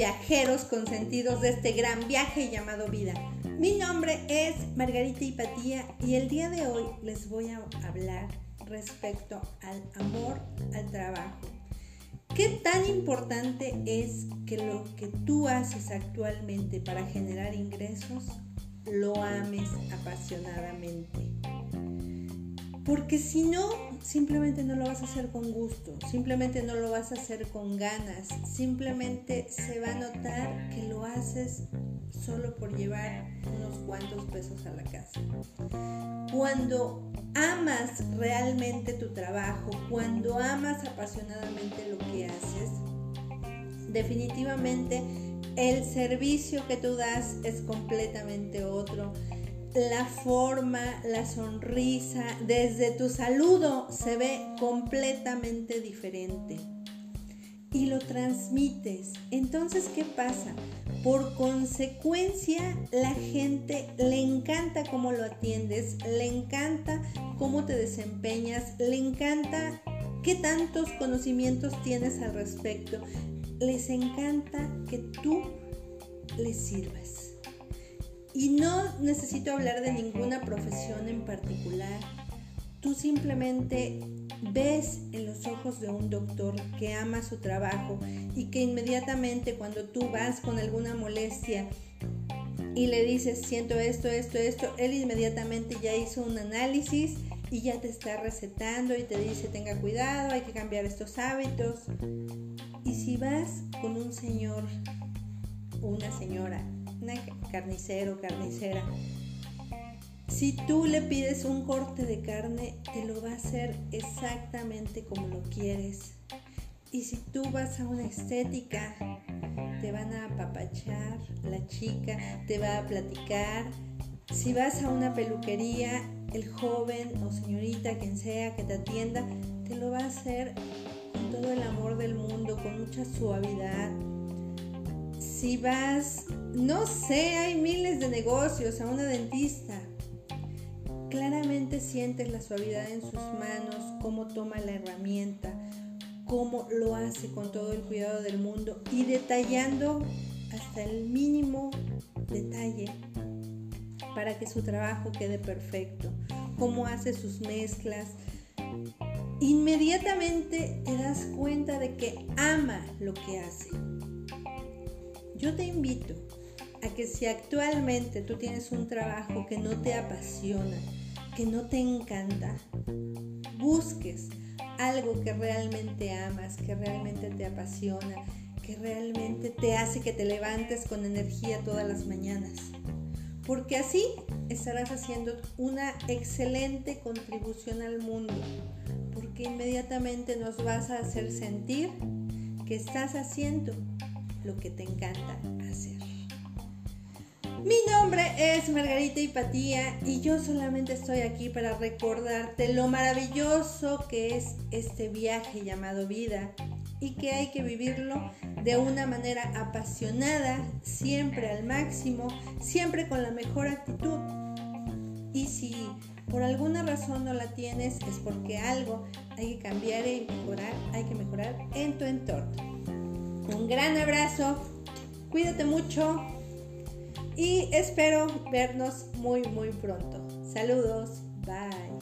viajeros consentidos de este gran viaje llamado vida. Mi nombre es Margarita Hipatía y el día de hoy les voy a hablar respecto al amor al trabajo. ¿Qué tan importante es que lo que tú haces actualmente para generar ingresos lo ames apasionadamente? Porque si no, simplemente no lo vas a hacer con gusto, simplemente no lo vas a hacer con ganas, simplemente se va a notar que lo haces solo por llevar unos cuantos pesos a la casa. Cuando amas realmente tu trabajo, cuando amas apasionadamente lo que haces, definitivamente el servicio que tú das es completamente otro la forma, la sonrisa, desde tu saludo se ve completamente diferente. Y lo transmites. Entonces, ¿qué pasa? Por consecuencia, la gente le encanta cómo lo atiendes, le encanta cómo te desempeñas, le encanta qué tantos conocimientos tienes al respecto. Les encanta que tú les sirvas. Y no necesito hablar de ninguna profesión en particular. Tú simplemente ves en los ojos de un doctor que ama su trabajo y que inmediatamente cuando tú vas con alguna molestia y le dices siento esto, esto, esto, él inmediatamente ya hizo un análisis y ya te está recetando y te dice tenga cuidado, hay que cambiar estos hábitos. Y si vas con un señor o una señora carnicero, carnicera. Si tú le pides un corte de carne, te lo va a hacer exactamente como lo quieres. Y si tú vas a una estética, te van a apapachar, la chica te va a platicar. Si vas a una peluquería, el joven o señorita, quien sea que te atienda, te lo va a hacer con todo el amor del mundo, con mucha suavidad, si vas, no sé, hay miles de negocios a una dentista. Claramente sientes la suavidad en sus manos, cómo toma la herramienta, cómo lo hace con todo el cuidado del mundo y detallando hasta el mínimo detalle para que su trabajo quede perfecto, cómo hace sus mezclas. Inmediatamente te das cuenta de que ama lo que hace. Yo te invito a que si actualmente tú tienes un trabajo que no te apasiona, que no te encanta, busques algo que realmente amas, que realmente te apasiona, que realmente te hace que te levantes con energía todas las mañanas. Porque así estarás haciendo una excelente contribución al mundo. Porque inmediatamente nos vas a hacer sentir que estás haciendo lo que te encanta hacer. Mi nombre es Margarita Hipatía y yo solamente estoy aquí para recordarte lo maravilloso que es este viaje llamado vida y que hay que vivirlo de una manera apasionada, siempre al máximo, siempre con la mejor actitud. Y si por alguna razón no la tienes es porque algo hay que cambiar y mejorar, hay que mejorar en tu entorno. Un gran abrazo, cuídate mucho y espero vernos muy muy pronto. Saludos, bye.